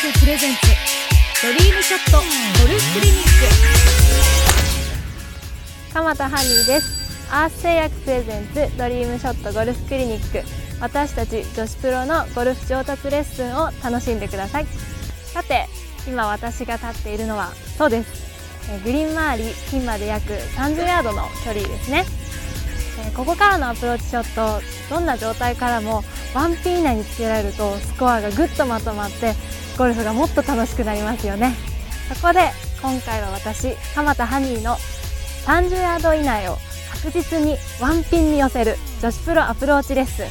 プレゼンツドリームショットゴルフクリニック。鎌田ハニーです。アース製薬プレゼンツドリームショットゴルフクリニック。私たち女子プロのゴルフ上達レッスンを楽しんでください。さて今私が立っているのはそうです。グリーン周りピンまで約30ヤードの距離ですね。ここからのアプローチショットどんな状態からもワンピン以内につけられるとスコアがぐっとまとまってゴルフがもっと楽しくなりますよね。そこで今回は私鎌田ハニーの30ヤード以内を確実にワンピンに寄せる女子プロアプローチレッスン。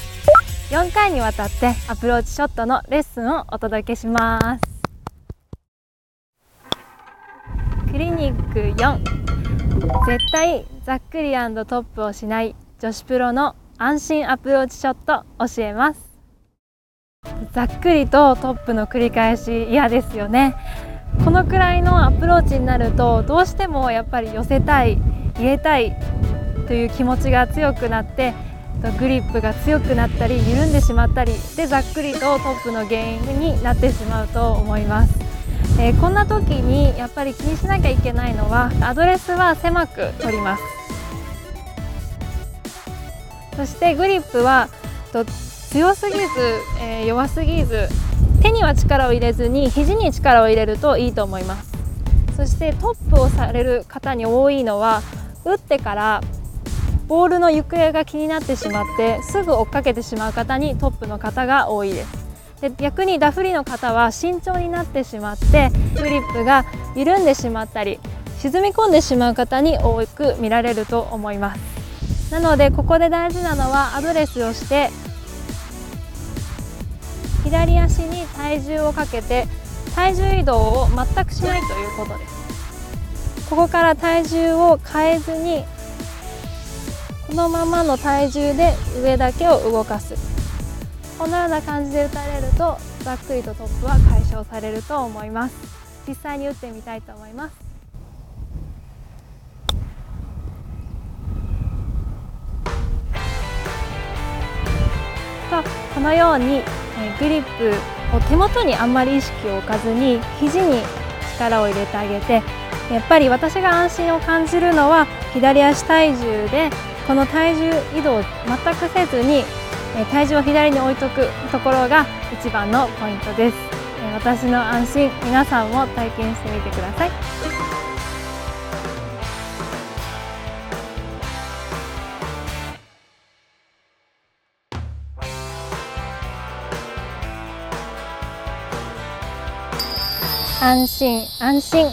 4回にわたってアプローチショットのレッスンをお届けします。クリニック4絶対ざっくりトップをしない女子プロの安心アプローチショット教えます。ざっくりとトップの繰り返し嫌ですよね。このくらいのアプローチになるとどうしてもやっぱり寄せたい入れたいという気持ちが強くなってグリップが強くなったり緩んでしまったりでざっくりとトップの原因になってしまうと思います、えー、こんな時にやっぱり気にしなきゃいけないのはアドレスは狭く取ります。そしてグリップは強すぎず、えー、弱すぎず手には力を入れずに肘に力を入れるといいと思います。そしてトップをされる方に多いのは打ってからボールの行方が気になってしまってすぐ追っかけてしまう方にトップの方が多いです。で逆にダフリの方は慎重になってしまってグリップが緩んでしまったり沈み込んでしまう方に多く見られると思います。なのでここで大事なのはアドレスをして左足に体重をかけて体重移動を全くしないということです。ここから体重を変えずにこのままの体重で上だけを動かす。このような感じで打たれるとざっくりとトップは解消されると思います。実際に打ってみたいと思います。とこのようにグリップを手元にあんまり意識を置かずに肘に力を入れてあげてやっぱり私が安心を感じるのは左足体重でこの体重移動を全くせずに体重を左に置いとくところが一番のポイントです。私の安心皆さんも体験してみてください。安心安心。